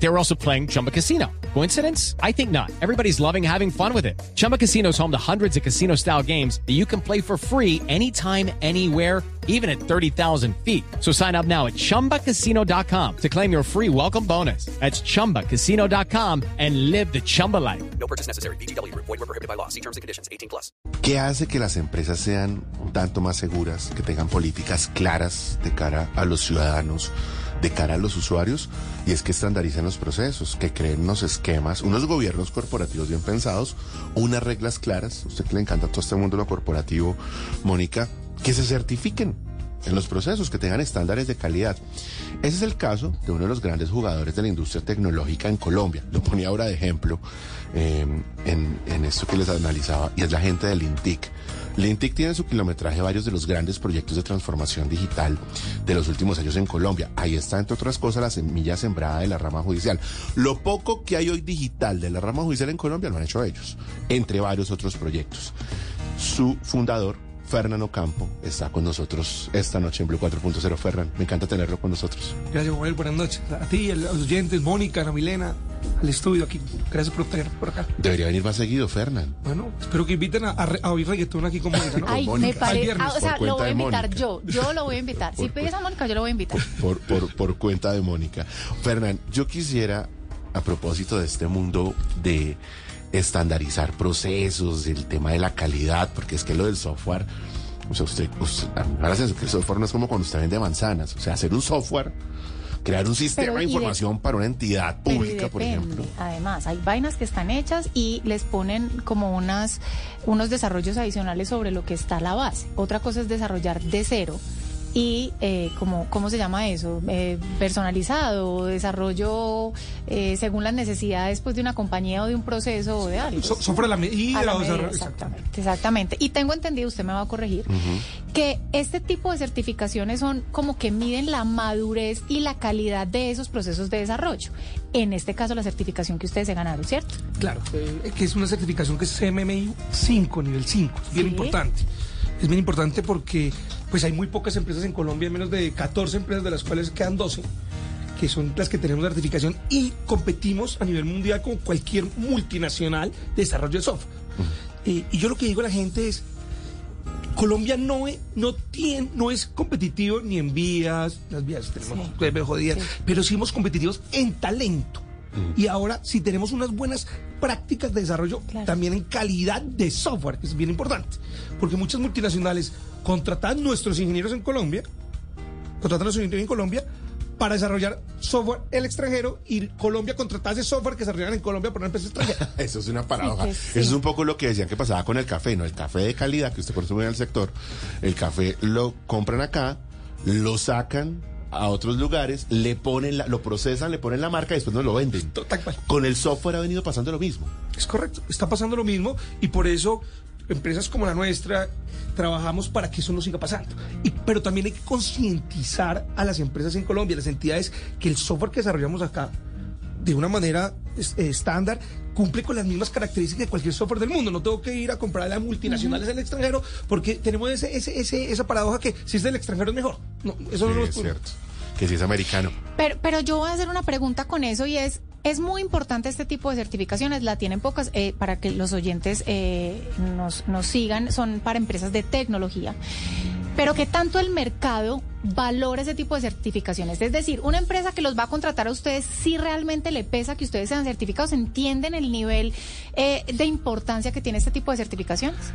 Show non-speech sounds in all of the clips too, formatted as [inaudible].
They were also playing Chumba Casino. Coincidence? I think not. Everybody's loving having fun with it. Chumba Casino is home to hundreds of casino style games that you can play for free anytime, anywhere, even at 30,000 feet. So sign up now at chumbacasino.com to claim your free welcome bonus. That's chumbacasino.com and live the Chumba life. No purchase necessary. BGW. Void were prohibited by law. See terms and conditions. 18 plus. ¿Qué hace que las empresas sean un tanto más seguras, que tengan políticas claras de cara a los ciudadanos, de cara a los usuarios? Y es que estandarizan los procesos, que creen unos esquemas, unos gobiernos corporativos bien pensados, unas reglas claras. Usted que le encanta todo este mundo lo corporativo, Mónica, que se certifiquen en los procesos, que tengan estándares de calidad. Ese es el caso de uno de los grandes jugadores de la industria tecnológica en Colombia. Lo ponía ahora de ejemplo eh, en, en esto que les analizaba, y es la gente del INTIC. Lintic tiene en su kilometraje varios de los grandes proyectos de transformación digital de los últimos años en Colombia. Ahí está, entre otras cosas, la semilla sembrada de la rama judicial. Lo poco que hay hoy digital de la rama judicial en Colombia lo han hecho ellos, entre varios otros proyectos. Su fundador, Fernando Campo, está con nosotros esta noche en Blue 4.0. Fernan, me encanta tenerlo con nosotros. Gracias, Joel. Buenas noches. A ti, a los oyentes, Mónica, Ana Milena, al estudio aquí. Gracias por tener por acá. Debería venir más seguido, Fernán. Bueno, espero que inviten a, a, a oír reggaetón aquí con Mónica, ¿no? Ay, Mónica. me parece. viernes, o sea, por lo cuenta voy a de invitar Mónica. yo. Yo lo voy a invitar. Si pides a Mónica, yo lo voy a invitar. por, por, por cuenta de Mónica. Fernán, yo quisiera, a propósito de este mundo de estandarizar procesos, del tema de la calidad, porque es que lo del software, o sea, usted, usted a mí me da la sensación que el software no es como cuando usted vende manzanas, o sea, hacer un software, crear un sistema Pero de información para una entidad pública, por ejemplo. Además, hay vainas que están hechas y les ponen como unas unos desarrollos adicionales sobre lo que está la base. Otra cosa es desarrollar de cero y eh, como cómo se llama eso Eh, personalizado desarrollo eh, según las necesidades pues de una compañía o de un proceso o de algo So- a la medida. A la medida, exactamente, exactamente. Y tengo entendido, usted me va a corregir, que este tipo de certificaciones son como que miden la madurez y la calidad de esos procesos de desarrollo. En este caso, la certificación que ustedes se ganaron, ¿cierto? Claro, eh, que es una certificación que es CMMI 5, nivel 5. Es bien Sí. importante. Es bien importante porque pues hay muy pocas empresas en Colombia, menos de 14 empresas de las cuales quedan 12, que son las que tenemos certificación y competimos a nivel mundial con cualquier multinacional de desarrollo de software. Eh, y yo lo que digo a la gente es, Colombia no es, no tiene, no es competitivo ni en vías, las vías tenemos Sí. pues, jodidas, Sí. pero sí somos competitivos en talento. Y ahora, si tenemos unas buenas prácticas de desarrollo, Claro. también en calidad de software, que es bien importante. Porque muchas multinacionales contratan nuestros ingenieros en Colombia, contratan a nuestros ingenieros en Colombia para desarrollar software en el extranjero y Colombia contratase software que desarrollan en Colombia por una empresa extranjera. [laughs] Eso es una paradoja. Sí, sí. Eso es un poco lo que decían que pasaba con el café, ¿no? El café de calidad que usted consume en el sector, el café lo compran acá, lo sacan a otros lugares, le ponen la- lo procesan, le ponen la marca y después no lo venden. Tal cual. Con el software ha venido pasando lo mismo. Es correcto, está pasando lo mismo y por eso empresas como la nuestra trabajamos para que eso no siga pasando. Y, pero también hay que concientizar a las empresas en Colombia, a las entidades, que el software que desarrollamos acá, de una manera eh, estándar, cumple con las mismas características de cualquier software del mundo. No tengo que ir a comprar a multinacionales del extranjero porque tenemos ese, ese, ese- esa paradoja que si es del extranjero es mejor. No, eso no Sí, lo es cierto. Que si es americano. Pero, pero yo voy a hacer una pregunta con eso y es, es muy importante este tipo de certificaciones, la tienen pocas, eh, para que los oyentes eh, nos, nos sigan, son para empresas de tecnología. Pero que tanto el mercado valora ese tipo de certificaciones. Es decir, una empresa que los va a contratar a ustedes, si realmente le pesa que ustedes sean certificados, ¿entienden el nivel eh, de importancia que tiene este tipo de certificaciones?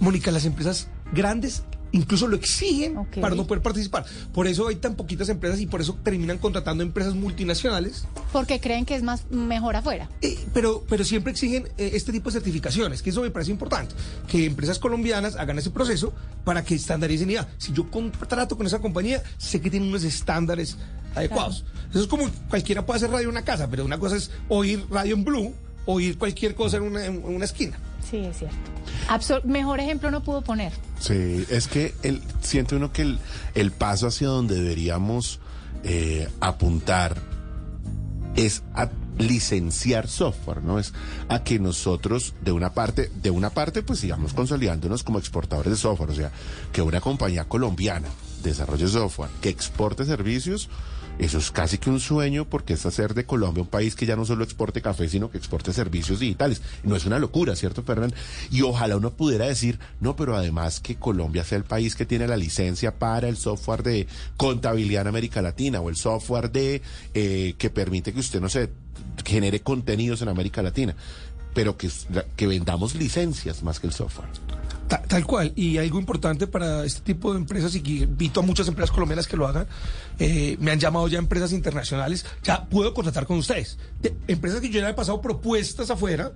Mónica, las empresas grandes incluso lo exigen Ok. para no poder participar. Por eso hay tan poquitas empresas y por eso terminan contratando empresas multinacionales, Porque creen que es más mejor afuera. eh, pero, pero siempre exigen eh, este tipo de certificaciones, que eso me parece importante, que empresas colombianas hagan ese proceso para que estandaricen ya, si yo contrato con esa compañía, sé que tienen unos estándares adecuados. Eso es como cualquiera puede hacer radio en una casa, pero una cosa es oír radio en blue, oír cualquier cosa en una, en una esquina. Sí, es cierto. Mejor ejemplo no pudo poner. Sí, es que el, siente uno que el, el paso hacia donde deberíamos eh, apuntar es a licenciar software, ¿no? Es a que nosotros, de una parte, de una parte, pues sigamos consolidándonos como exportadores de software. O sea, que una compañía colombiana desarrolle software, que exporte servicios, eso es casi que un sueño porque es hacer de Colombia un país que ya no solo exporte café, sino que exporte servicios digitales. No es una locura, ¿cierto, Fernán? Y ojalá uno pudiera decir, no, pero además que Colombia sea el país que tiene la licencia para el software de contabilidad en América Latina o el software de eh, que permite que usted, no sé, genere contenidos en América Latina, pero que, que vendamos licencias más que el software. Ta- Tal cual, y algo importante para este tipo de empresas, y que invito a muchas empresas colombianas que lo hagan, eh, me han llamado ya empresas internacionales, ya puedo contratar con ustedes. De- empresas que yo ya he pasado propuestas afuera,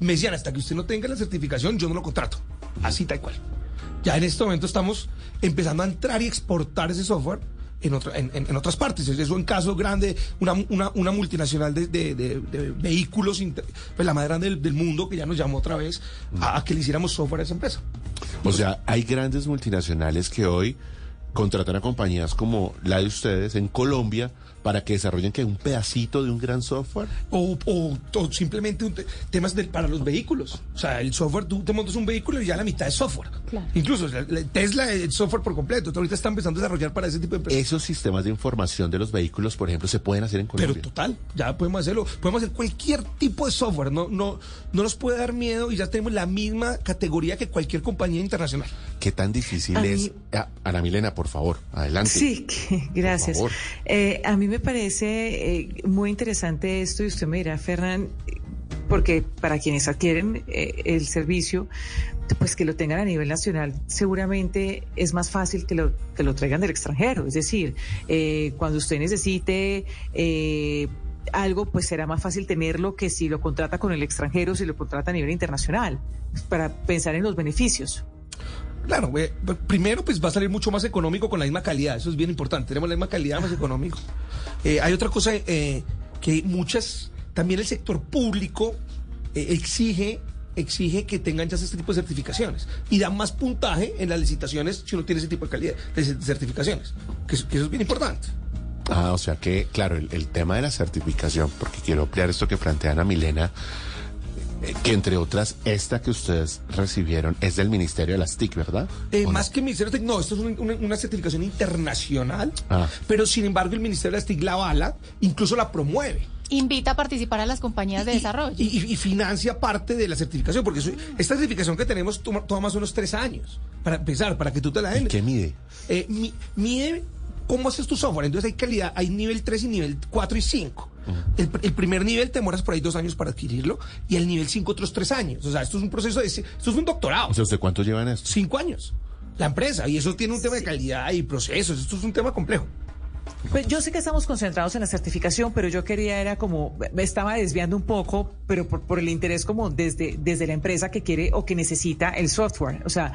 me decían, hasta que usted no tenga la certificación, yo no lo contrato. Así tal cual. Ya en este momento estamos empezando a entrar y exportar ese software en, otra- en, en- otras partes. Eso en caso grande, una, una, una multinacional de, de- de- de vehículos, pues la más grande del, del mundo, que ya nos llamó otra vez, a, a que le hiciéramos software a esa empresa. O sea, hay grandes multinacionales que hoy contratan a compañías como la de ustedes en Colombia para que desarrollen que un pedacito de un gran software. O, o- o simplemente un te- temas del- para los vehículos. O sea, el software, tú te montas un vehículo y ya la mitad es software. Claro. Incluso o sea, la- Tesla, el software por completo. Entonces, ahorita está empezando a desarrollar para ese tipo de empresas. Esos sistemas de información de los vehículos, por ejemplo, se pueden hacer en Pero Colombia. total, ya podemos hacerlo. Podemos hacer cualquier tipo de software. No, no, no nos puede dar miedo y ya tenemos la misma categoría que cualquier compañía internacional. ¿Qué tan difícil A es? mí- Ah, Ana Milena, por favor, adelante. Sí, [laughs] que- gracias. favor. Eh, a mí me parece eh, muy interesante esto y usted me dirá, Fernán, porque para quienes adquieren eh, el servicio, pues que lo tengan a nivel nacional, seguramente es más fácil que lo, que lo traigan del extranjero. Es decir, eh, cuando usted necesite... eh, algo pues será más fácil tenerlo que si lo contrata con el extranjero, si lo contrata a nivel internacional, para pensar en los beneficios. Claro, eh, primero pues va a salir mucho más económico con la misma calidad, eso es bien importante, tenemos la misma calidad más económico. Eh, hay otra cosa eh, que muchas, también el sector público eh, exige exige que tengan ya este tipo de certificaciones y dan más puntaje en las licitaciones si uno tiene ese tipo de calidad de certificaciones, que, eso- que eso es bien importante. Ah, o sea que, claro, el, el tema de la certificación, porque quiero ampliar esto que plantea Ana Milena, que entre otras, esta que ustedes recibieron es del Ministerio de las TIC, ¿verdad? Eh, ¿O no? más que Ministerio de Tec- no, esto es un- una, una certificación internacional, Ah. pero sin embargo el Ministerio de la TIC la avala, incluso la promueve. Invita a participar a las compañías de Y- desarrollo. Y, y- y financia parte de la certificación, porque eso- esta certificación que tenemos toma, toma más o menos tres años para empezar, para que tú te la ¿Y den. qué mide? Eh, mi- mide cómo haces tu software. Entonces hay calidad, hay nivel 3 y nivel 4 y 5. El, pr- el primer nivel te demoras por ahí dos años para adquirirlo y el nivel 5 otros tres años. O sea, esto es un proceso de... Esto es un doctorado. O sea, ¿usted cuánto llevan esto? cinco años. La empresa. Y eso tiene un tema de calidad y procesos. Esto es un tema complejo. Pues yo sé que estamos concentrados en la certificación, pero yo quería era como, me estaba desviando un poco, pero por, el interés como desde, desde la empresa que quiere o que necesita el software. O sea,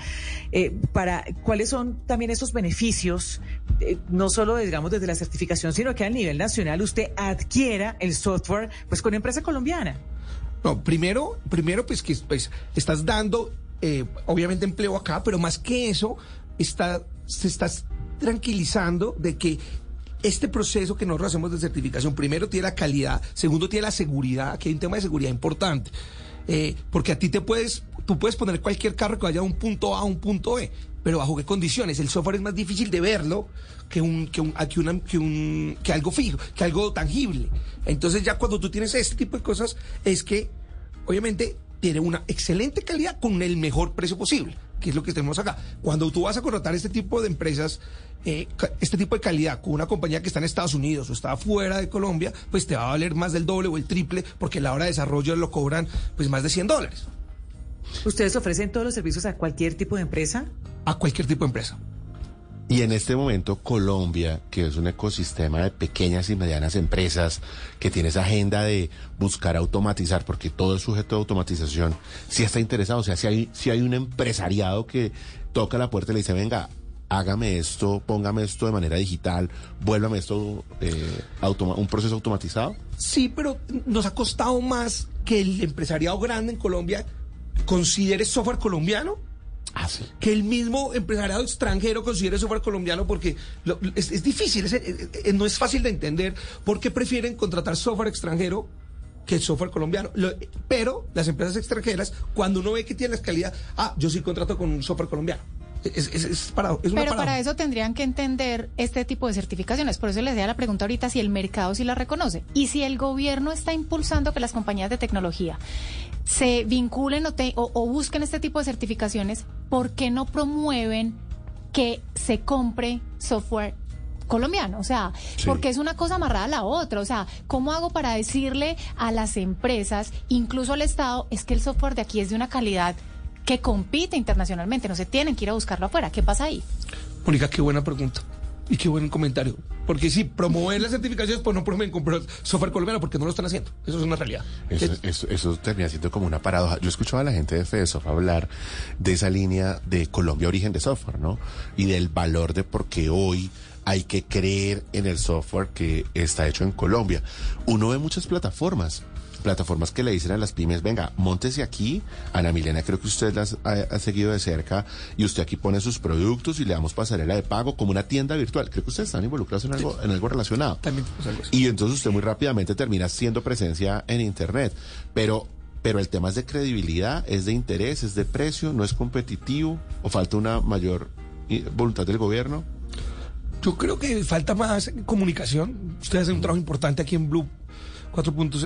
eh, para cuáles son también esos beneficios, eh, no solo digamos desde la certificación, sino que a nivel nacional usted adquiera el software pues con empresa colombiana. No, primero, primero pues que pues, estás dando, eh, obviamente, empleo acá, pero más que eso, está, se estás tranquilizando de que este proceso que nosotros hacemos de certificación, primero tiene la calidad, segundo tiene la seguridad, que hay un tema de seguridad importante. Eh, porque a ti te puedes, tú puedes poner cualquier carro que vaya de un punto A a un punto B, pero bajo qué condiciones. El software es más difícil de verlo que un, que un, que que un, que algo fijo, que algo tangible. Entonces ya cuando tú tienes este tipo de cosas, es que obviamente tiene una excelente calidad con el mejor precio posible, que es lo que tenemos acá. Cuando tú vas a contratar este tipo de empresas, eh, este tipo de calidad con una compañía que está en Estados Unidos o está fuera de Colombia, pues te va a valer más del doble o el triple, porque a la hora de desarrollo lo cobran pues más de 100 dólares ¿Ustedes ofrecen todos los servicios a cualquier tipo de empresa? a cualquier tipo de empresa. Y en este momento Colombia, que es un ecosistema de pequeñas y medianas empresas, que tiene esa agenda de buscar automatizar, porque todo es sujeto de automatización, si está interesado, o sea, si hay, si hay un empresariado que toca la puerta y le dice, venga, hágame esto, póngame esto de manera digital, vuélvame esto eh, un proceso automatizado. Sí, pero nos ha costado más que el empresariado grande en Colombia considere software colombiano Ah, que el mismo empresariado extranjero considere software colombiano porque es, difícil, no es fácil de entender por qué prefieren contratar software extranjero que software colombiano. Lo- pero las empresas extranjeras, cuando uno ve que tiene la calidad, ah, yo sí contrato con un software colombiano. Es, es, es, parado, es una Pero para eso tendrían que entender este tipo de certificaciones. Por eso les decía la pregunta ahorita si el mercado sí la reconoce. Y si el gobierno está impulsando que las compañías de tecnología se vinculen o, te- o- o busquen este tipo de certificaciones, ¿por qué no promueven que se compre software? colombiano, o sea, Sí. porque es una cosa amarrada a la otra, o sea, ¿cómo hago para decirle a las empresas, incluso al Estado, es que el software de aquí es de una calidad que compite internacionalmente, no se tienen que ir a buscarlo afuera, ¿qué pasa ahí? Mónica, qué buena pregunta. Y qué buen comentario. Porque sí, promover las certificaciones, pues no promueven comprar software colombiano porque no lo están haciendo. Eso es una realidad. Eso, Es- eso, eso termina siendo como una paradoja. Yo escuchaba a la gente de FedeSoft hablar de esa línea de Colombia origen de software, ¿no? Y del valor de por qué hoy hay que creer en el software que está hecho en Colombia. Uno ve muchas plataformas, plataformas que le dicen a las pymes, venga, montese aquí, Ana Milena, creo que usted las ha, ha seguido de cerca y usted aquí pone sus productos y le damos pasarela de pago como una tienda virtual. Creo que ustedes están involucrados en algo, en algo relacionado. También algo. Y entonces usted muy rápidamente termina siendo presencia en Internet. Pero, pero el tema es de credibilidad, es de interés, es de precio, no es competitivo o falta una mayor eh, voluntad del gobierno. Yo creo que falta más comunicación. Ustedes hacen un trabajo importante aquí en Blue 4.0.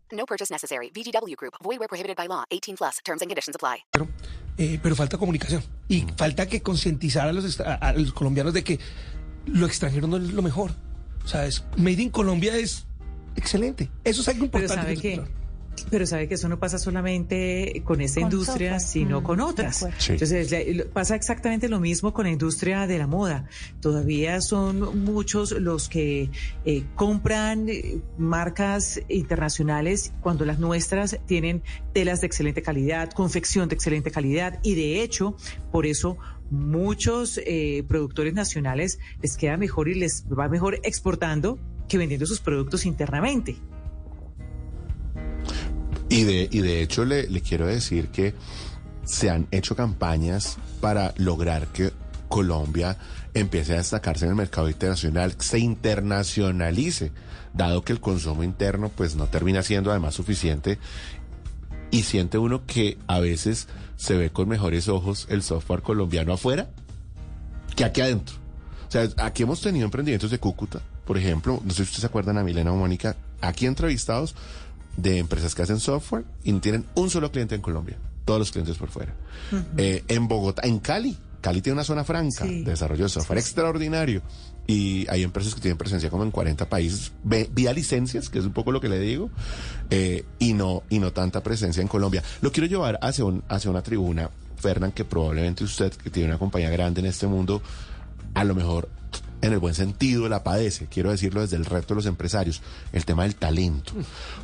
No purchase necessary. VGW Group. Void where prohibited by law. 18 plus. Terms and conditions apply. Eh, pero falta comunicación. Y falta que concientizar a los, extra- a los colombianos de que lo extranjero no es lo mejor. O sea, es, Made in Colombia es excelente. Eso es algo Pero importante. sabe que- que pero sabe que eso no pasa solamente con esta Con industria, software. sino Mm, con otras. Sí. Entonces pasa exactamente lo mismo con la industria de la moda. Todavía son muchos los que eh, compran eh, marcas internacionales cuando las nuestras tienen telas de excelente calidad, confección de excelente calidad y de hecho por eso muchos eh, productores nacionales les queda mejor y les va mejor exportando que vendiendo sus productos internamente. Y de, y de hecho le, le quiero decir que se han hecho campañas para lograr que Colombia empiece a destacarse en el mercado internacional, se internacionalice, dado que el consumo interno pues no termina siendo además suficiente y siente uno que a veces se ve con mejores ojos el software colombiano afuera que aquí adentro. O sea, aquí hemos tenido emprendimientos de Cúcuta, por ejemplo, no sé si ustedes se acuerdan a Milena o Mónica, aquí entrevistados de empresas que hacen software y tienen un solo cliente en Colombia, todos los clientes por fuera. Eh, en Bogotá, en Cali, Cali tiene una zona franca Sí. de desarrollo de software extraordinario y hay empresas que tienen presencia como en 40 países ve- vía licencias, que es un poco lo que le digo, eh, y no y no tanta presencia en Colombia. Lo quiero llevar hacia un hacia una tribuna, Fernán, que probablemente usted que tiene una compañía grande en este mundo, a lo mejor en el buen sentido la padece, quiero decirlo desde el reto de los empresarios, el tema del talento.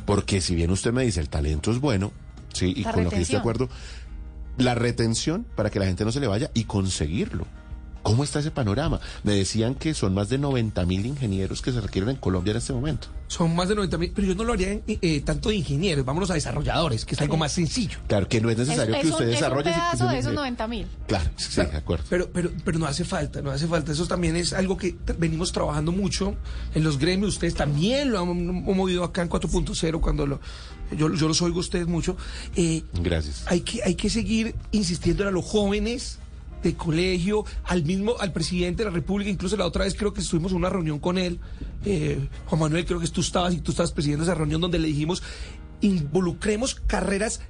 Porque si bien usted me dice el talento es bueno, sí, y La con lo que yo estoy de acuerdo, la retención para que la gente no se le vaya y conseguirlo. ¿Cómo está ese panorama? Me decían que son más de 90 mil ingenieros que se requieren en Colombia en este momento. Son más de 90 mil, pero yo no lo haría en, eh, tanto de ingenieros, vámonos a desarrolladores, que es algo más sencillo. Claro que no es necesario es, que es usted un, es un desarrolle. pedazo de esos ese- 90 mil. Claro, sí, de acuerdo. Pero, pero, pero no hace falta, no hace falta. Eso también es algo que venimos trabajando mucho en los gremios. Ustedes también lo han, han movido acá en 4.0 cuando lo, yo, yo los oigo a ustedes mucho. Eh, Gracias. hay que, hay que seguir insistiendo a los jóvenes de colegio, al mismo, al presidente de la República, incluso la otra vez creo que estuvimos en una reunión con él, eh, Juan Manuel, creo que tú estabas y tú estabas presidiendo esa reunión donde le dijimos, involucremos carreras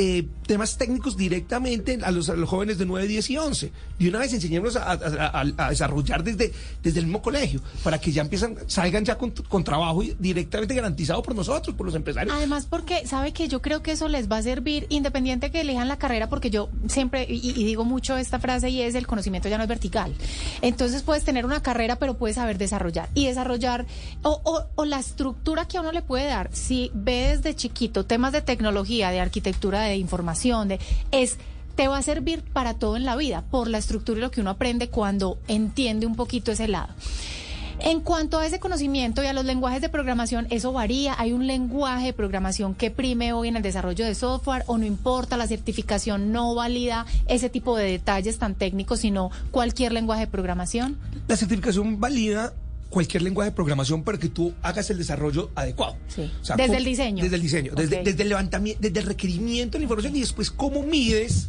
eh, temas técnicos directamente a los, a los jóvenes de 9, 10 y 11. De una vez enseñémoslos a, desarrollar desde, desde el mismo colegio, para que ya empiezan, salgan ya con, trabajo directamente garantizado por nosotros, por los empresarios. Además, porque sabe que yo creo que eso les va a servir independiente que elijan la carrera, porque yo siempre, y, digo mucho esta frase, y es el conocimiento ya no es vertical. Entonces puedes tener una carrera, pero puedes saber desarrollar. Y desarrollar, o, o la estructura que a uno le puede dar, si ve desde chiquito temas de tecnología, de arquitectura, de información, de es te va a servir para todo en la vida, por la estructura y lo que uno aprende cuando entiende un poquito ese lado. En cuanto a ese conocimiento y a los lenguajes de programación, eso varía. Hay un lenguaje de programación que prime hoy en el desarrollo de software o no importa, la certificación no valida ese tipo de detalles tan técnicos, sino cualquier lenguaje de programación. La certificación valida cualquier lenguaje de programación para que tú hagas el desarrollo adecuado. Sí. O sea, Desde el diseño. Desde el diseño, desde, desde el levantamiento, desde el requerimiento de la información y después cómo mides,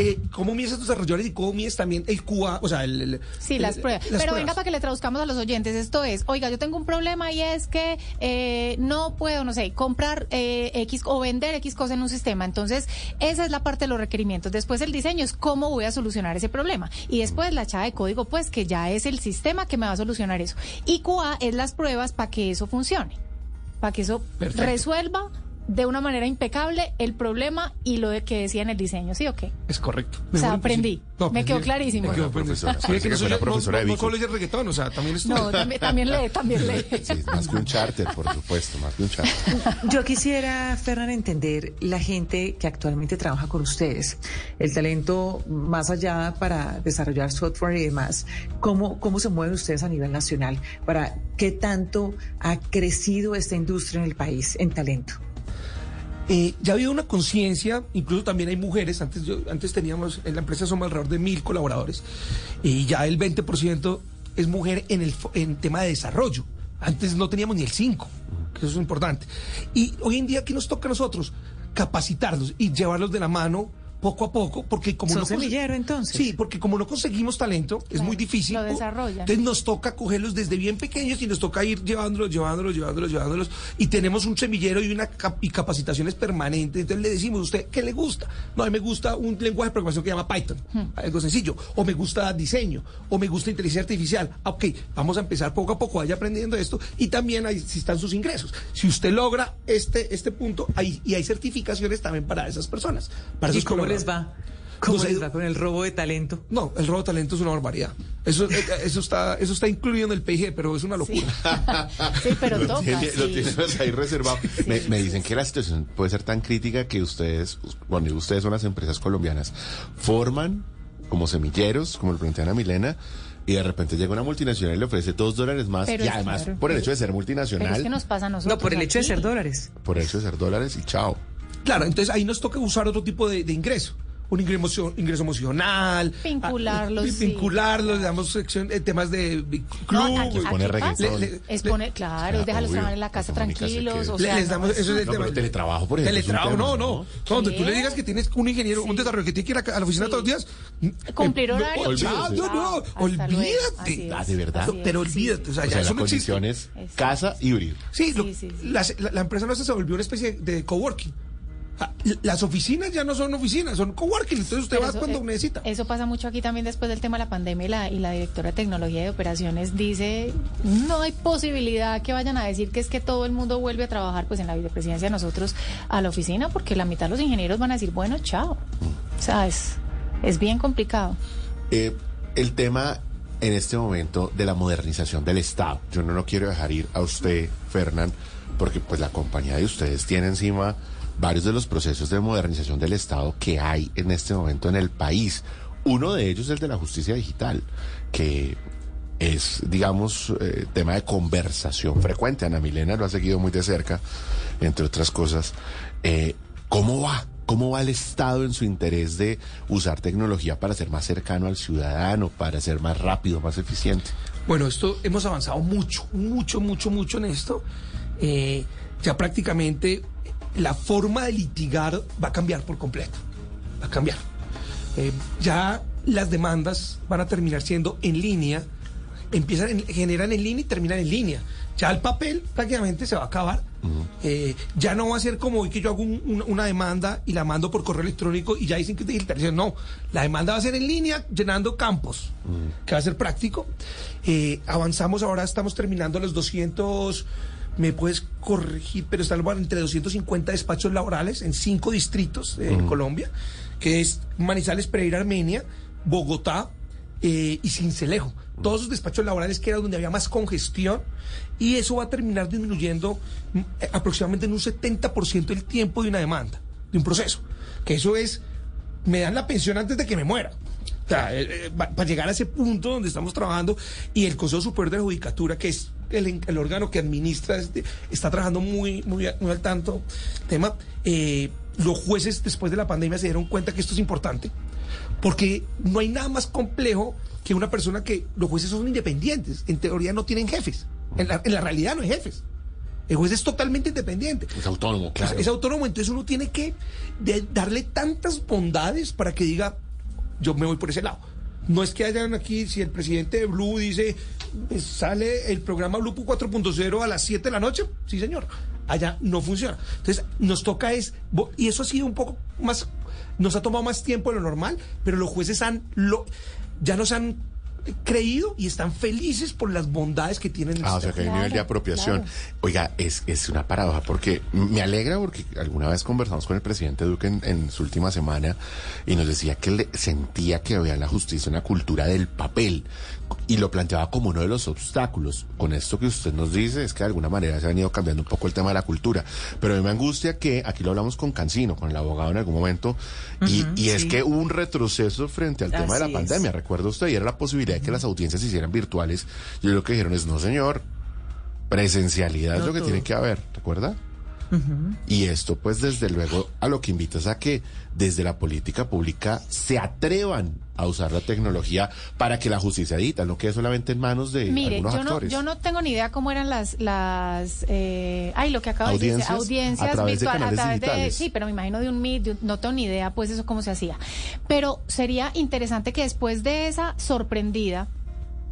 eh, cómo mides tus desarrolladores y cómo mides también el QA, o sea, el... el- Sí, el- las pruebas. las Pero venga para que le traduzcamos a los oyentes. Esto es, oiga, yo tengo un problema y es que eh, no puedo, no sé, comprar eh, X o vender X cosa en un sistema. Entonces, esa es la parte de los requerimientos. Después el diseño es cómo voy a solucionar ese problema. Y después la echada de código, pues que ya es el sistema que me va a solucionar eso. Y QA es las pruebas para que eso funcione. Para que eso Perfecto. resuelva de una manera impecable el problema y lo de que decía en el diseño, ¿sí o qué? Es correcto. O sea, aprendí. Me quedó clarísimo. Me quedó profesora, Sí, que soy- profesora no- de no solo es reggaetón, o sea, también estoy... No, también, también lee, también lee. Sí, más que un charter, por supuesto, más que un charter. Yo quisiera, Fernan, entender la gente que actualmente trabaja con ustedes, el talento más allá para desarrollar software y demás. ¿Cómo, cómo se mueven ustedes a nivel nacional? ¿Para qué tanto ha crecido esta industria en el país en talento? Eh, ya ha habido una conciencia, incluso también hay mujeres, antes antes teníamos, en la empresa somos alrededor de mil colaboradores, y ya el 20% es mujer en el en tema de desarrollo. Antes no teníamos ni el 5%, que eso es importante. Y hoy en día, ¿qué nos toca a nosotros? Capacitarlos y llevarlos de la mano poco a poco, porque como ¿Son no semillero, entonces? Sí, porque como no conseguimos talento, es muy difícil. lo desarrollan. Entonces nos toca cogerlos desde bien pequeños y nos toca ir llevándolos, llevándolos, llevándolos, llevándolos. Y tenemos un semillero y una cap- y capacitaciones permanentes. Entonces le decimos, ¿usted qué le gusta? No, a mí me gusta un lenguaje de programación que se llama Python, algo sencillo. O me gusta diseño, o me gusta inteligencia artificial. Ah, Ok, vamos a empezar poco a poco, vaya aprendiendo esto. Y también ahí están sus ingresos. Si usted logra este, este punto, hay, y hay certificaciones también para esas personas. Para ¿Y esos les va? ¿Cómo les va con el robo de talento? no, el robo de talento es una barbaridad. Eso, eh, eso está, eso está incluido en el PIG, pero es una locura. [laughs] Sí, pero lo toca. tiene- lo tienes ahí reservado. me, me dicen que la situación puede ser tan crítica que ustedes, bueno, y ustedes son las empresas colombianas, forman como semilleros, como lo plantean a Milena, y de repente llega una multinacional y le ofrece dos dólares más, Pero y además claro. por el hecho de ser Pero multinacional, es que nos pasa a nosotros. No, por el hecho de ser dólares. por el hecho de ser dólares, y chao. Claro, entonces ahí nos toca usar otro tipo de, de ingreso. Un ingreso, ingreso emocional. Vincularlos, ah, sí. Vincularlos, le damos sección, eh, temas de club. No, aquí, Pues reggaetón. Le- le- Es poner, claro, Ah, déjalos obvio. trabajar en la casa tranquilos. O sea, les no, damos, eso- eso es el No, tema. pero teletrabajo, por ejemplo, un Teletrabajo, no, no. ¿no? Donde tú le digas que tienes un ingeniero, un Sí. desarrollo que tiene que ir a, a la oficina Sí. todos los días. Cumplir eh, no, horario. olvídese. chao, no, no, olvídate. es, Ah, ¿de verdad? Pero sí. olvídate, o sea, O ya sea, eso no existe. casa híbrido. Sí, lo- Sí, sí, sí. la empresa nuestra se volvió una especie de coworking. Ah, Las oficinas ya no son oficinas, son coworking. Entonces usted Pero va eso, cuando eh, necesita. Eso pasa mucho aquí también después del tema de la pandemia y la, y la directora de tecnología y de operaciones dice, no hay posibilidad que vayan a decir que es que todo el mundo vuelve a trabajar pues en la vicepresidencia nosotros a la oficina porque la mitad de los ingenieros van a decir, bueno, chao. O sea, es, es bien complicado. Eh, el tema en este momento de la modernización del Estado. Yo no lo quiero dejar ir a usted, Fernán, porque pues la compañía de ustedes tiene encima varios de los procesos de modernización del Estado que hay en este momento en el país. Uno de ellos es el de la justicia digital, que es, digamos, eh, tema de conversación frecuente. Ana Milena lo ha seguido muy de cerca, entre otras cosas. Eh, ¿Cómo va? ¿Cómo va el Estado en su interés de usar tecnología para ser más cercano al ciudadano, para ser más rápido, más eficiente? Bueno, esto hemos avanzado mucho, mucho, mucho, mucho en esto. Eh, ya prácticamente la forma de litigar va a cambiar por completo. Va a cambiar. Eh, ya las demandas van a terminar siendo en línea, empiezan, en- generan en línea y terminan en línea. Ya el papel prácticamente se va a acabar. Eh, ya no va a ser como hoy que yo hago un- un- una demanda y la mando por correo electrónico y ya dicen que es digitalización. No, la demanda va a ser en línea llenando campos, que va a ser práctico. Eh, avanzamos ahora, estamos terminando los 200, me puedes corregir, pero están entre 250 despachos laborales en cinco distritos eh, en Colombia, que es Manizales, Pereira, Armenia, Bogotá, eh, y Cincelejo. Todos esos despachos laborales que era donde había más congestión y eso va a terminar disminuyendo mm, eh, aproximadamente en un 70% el tiempo de una demanda, de un proceso. Que eso es, me dan la pensión antes de que me muera. O sea, eh, para llegar a ese punto donde estamos trabajando y el Consejo Superior de la Judicatura, que es el, órgano que administra, este, está trabajando muy, muy, al tanto tema. eh, los jueces después de la pandemia se dieron cuenta que esto es importante porque no hay nada más complejo que una persona que los jueces son independientes. En teoría no tienen jefes. En la, en la realidad no hay jefes. El juez es totalmente independiente. Es autónomo, claro. Es, es autónomo, entonces uno tiene que de- darle tantas bondades para que diga, yo me voy por ese lado. No es que hayan aquí, si el presidente de Blue dice, sale el programa Blue 4.0 a las 7 de la noche, sí señor, allá no funciona. Entonces nos toca es, y eso ha sido un poco más, nos ha tomado más tiempo de lo normal, pero los jueces han, lo, ya nos han creído y están felices por las bondades que tienen el Ah, o sea sistema. que hay un nivel de apropiación. claro. Oiga, es, es una paradoja porque me alegra porque alguna vez conversamos con el presidente Duque en, en su última semana y nos decía que le sentía que había en la justicia una cultura del papel y lo planteaba como uno de los obstáculos. Con esto que usted nos dice es que de alguna manera se ha venido cambiando un poco el tema de la cultura. Pero a mí me angustia que, aquí lo hablamos con Cancino, con el abogado en algún momento, y, y es sí. que hubo un retroceso frente al tema de la Así es. pandemia. Recuerda usted, y era la posibilidad de que las audiencias se hicieran virtuales. Y lo que dijeron es, no señor, presencialidad es lo que todo. tiene que haber, ¿recuerda? Y esto, pues, desde luego, a lo que invita es a que desde la política pública se atrevan a usar la tecnología para que la justicia edita, no quede solamente en manos de Mire, algunos yo no, actores. yo no tengo ni idea cómo eran las, las eh, ay, lo que acabo de decir, ¿Audiencias? audiencias A través de virtuales, canales a través de, digitales. sí, pero me imagino de un Meet, de un- no tengo ni idea, pues eso cómo se hacía. Pero sería interesante que después de esa sorprendida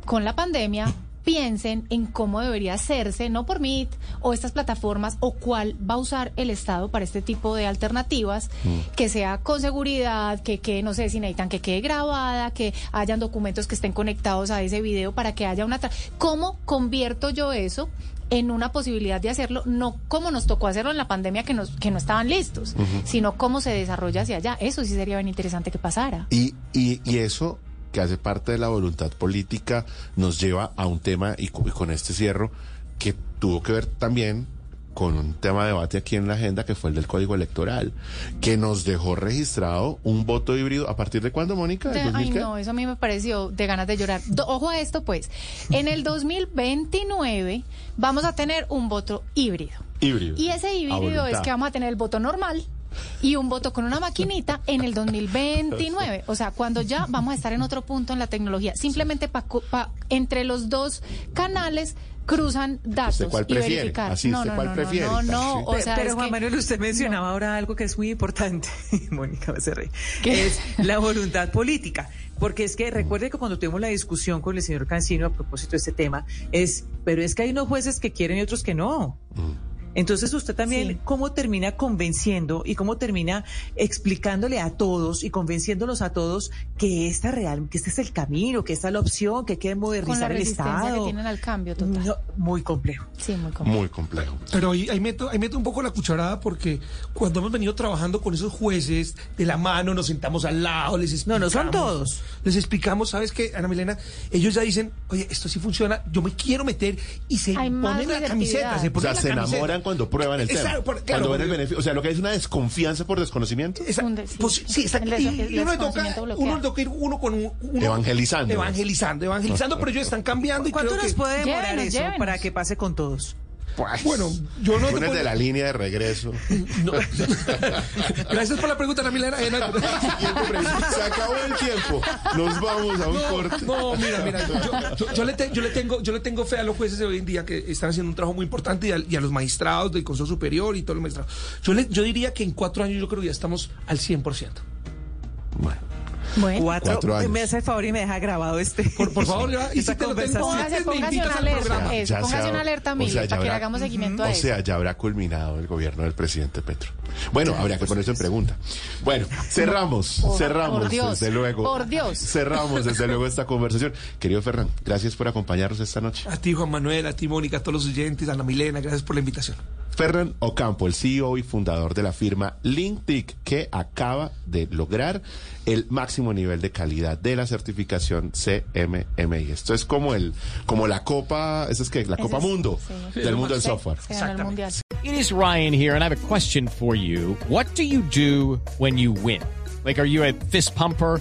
con la pandemia, piensen en cómo debería hacerse, no por Meet o estas plataformas, o cuál va a usar el Estado para este tipo de alternativas, que sea con seguridad, que, que no sé si necesitan que quede grabada, que hayan documentos que estén conectados a ese video para que haya una... tra- ¿Cómo convierto yo eso? en una posibilidad de hacerlo, no como nos tocó hacerlo en la pandemia que, nos, que no estaban listos, sino cómo se desarrolla hacia allá. Eso sí sería bien interesante que pasara. Y, y, y eso que hace parte de la voluntad política nos lleva a un tema, y, co- y con este cierro, que tuvo que ver también con un tema de debate aquí en la agenda, que fue el del Código Electoral, que nos dejó registrado un voto híbrido. ¿A partir de cuándo, Mónica? De- ¿Del ay, 2000 qué? no, eso a mí me pareció de ganas de llorar. Ojo a esto, pues. En el 2029 vamos a tener un voto híbrido. Híbrido. Y ese híbrido es que vamos a tener el voto normal y un voto con una maquinita en el 2029. O sea, cuando ya vamos a estar en otro punto en la tecnología. Simplemente pa, pa- entre los dos canales cruzan datos cuál y prefiere? verificar. Así, no, ¿usted no, cuál no, prefiere? no, o sea, pero Juan que- Manuel, usted mencionaba ahora algo que es muy importante, [laughs] Mónica Becerril, ¿Qué? es la voluntad política. Porque es que recuerde que cuando tuvimos la discusión con el señor Cancino a propósito de este tema, es, pero es que hay unos jueces que quieren y otros que no. Entonces usted también, Sí. ¿cómo termina convenciendo y cómo termina explicándole a todos y convenciéndolos a todos que esta real, que este es el camino, que esta es la opción, que hay que con la modernizar el Estado? que tienen al cambio total. No, muy complejo. Sí, muy complejo. Muy complejo. Pero ahí, ahí meto, ahí meto un poco la cucharada porque cuando hemos venido trabajando con esos jueces de la mano, nos sentamos al lado, les No, explicamos. no son todos. Les explicamos, ¿sabes qué, Ana Milena? Ellos ya dicen, oye, esto sí funciona, yo me quiero meter y se Hay ponen la camiseta. Se O ponen sea, la se camiseta. enamoran cuando prueban el Exacto, tema. por- claro, cuando ven el beneficio. O sea, lo que hay es una desconfianza por desconocimiento. Pues, sí, exacto. Y, des- el y uno le toca, uno toca ir uno con un, uno- Evangelizando. Evangelizando, evangelizando, pero ellos están cambiando y ¿Cuánto creo nos que- puede demorar Llévenos, eso llévenos. para que pase con todos? Pues, Bueno, yo no Lunes puedo- de la línea de regreso. No. [laughs] Gracias por la pregunta, no- pregunta. [laughs] Se acabó el tiempo. Nos vamos a un corte. No, mira, mira, yo, yo- yo le te- yo le tengo, yo le tengo fe a los jueces de hoy en día que están haciendo un trabajo muy importante y a, y a los magistrados del Consejo Superior y todos los magistrados. Yo, le, yo diría que en cuatro años yo creo que ya estamos al 100%. Bueno. Bueno. Cuatro, Cuatro años. me hace el favor y me deja grabado este. Por, por favor, ya, y Esta si te lo tengo conversación. antes, Póngase, me póngase invitas una al alerta. programa. Eso, póngase se una alerta, o sea, ya para que le hagamos seguimiento a O eso. sea, ya habrá culminado el gobierno del presidente Petro. Bueno, habría que ponerse en pregunta. Bueno, [laughs] cerramos, Por- cerramos, por Dios, desde luego. por Dios. Cerramos, desde luego, esta conversación. Querido Ferran, gracias por acompañarnos esta noche. A ti, Juan Manuel, a ti, Mónica, a todos los oyentes, a Ana Milena, gracias por la invitación. Ferran Ocampo, el CEO y fundador de la firma LinkTIC, que acaba de lograr el máximo nivel de calidad de la certificación CMMI. Esto es como el, como la Copa, eso es que la Copa es- Mundo sí. del mundo del software. mundial. It is Ryan here, and I have a question for you. What do you do when you win? Like, are you a fist pumper?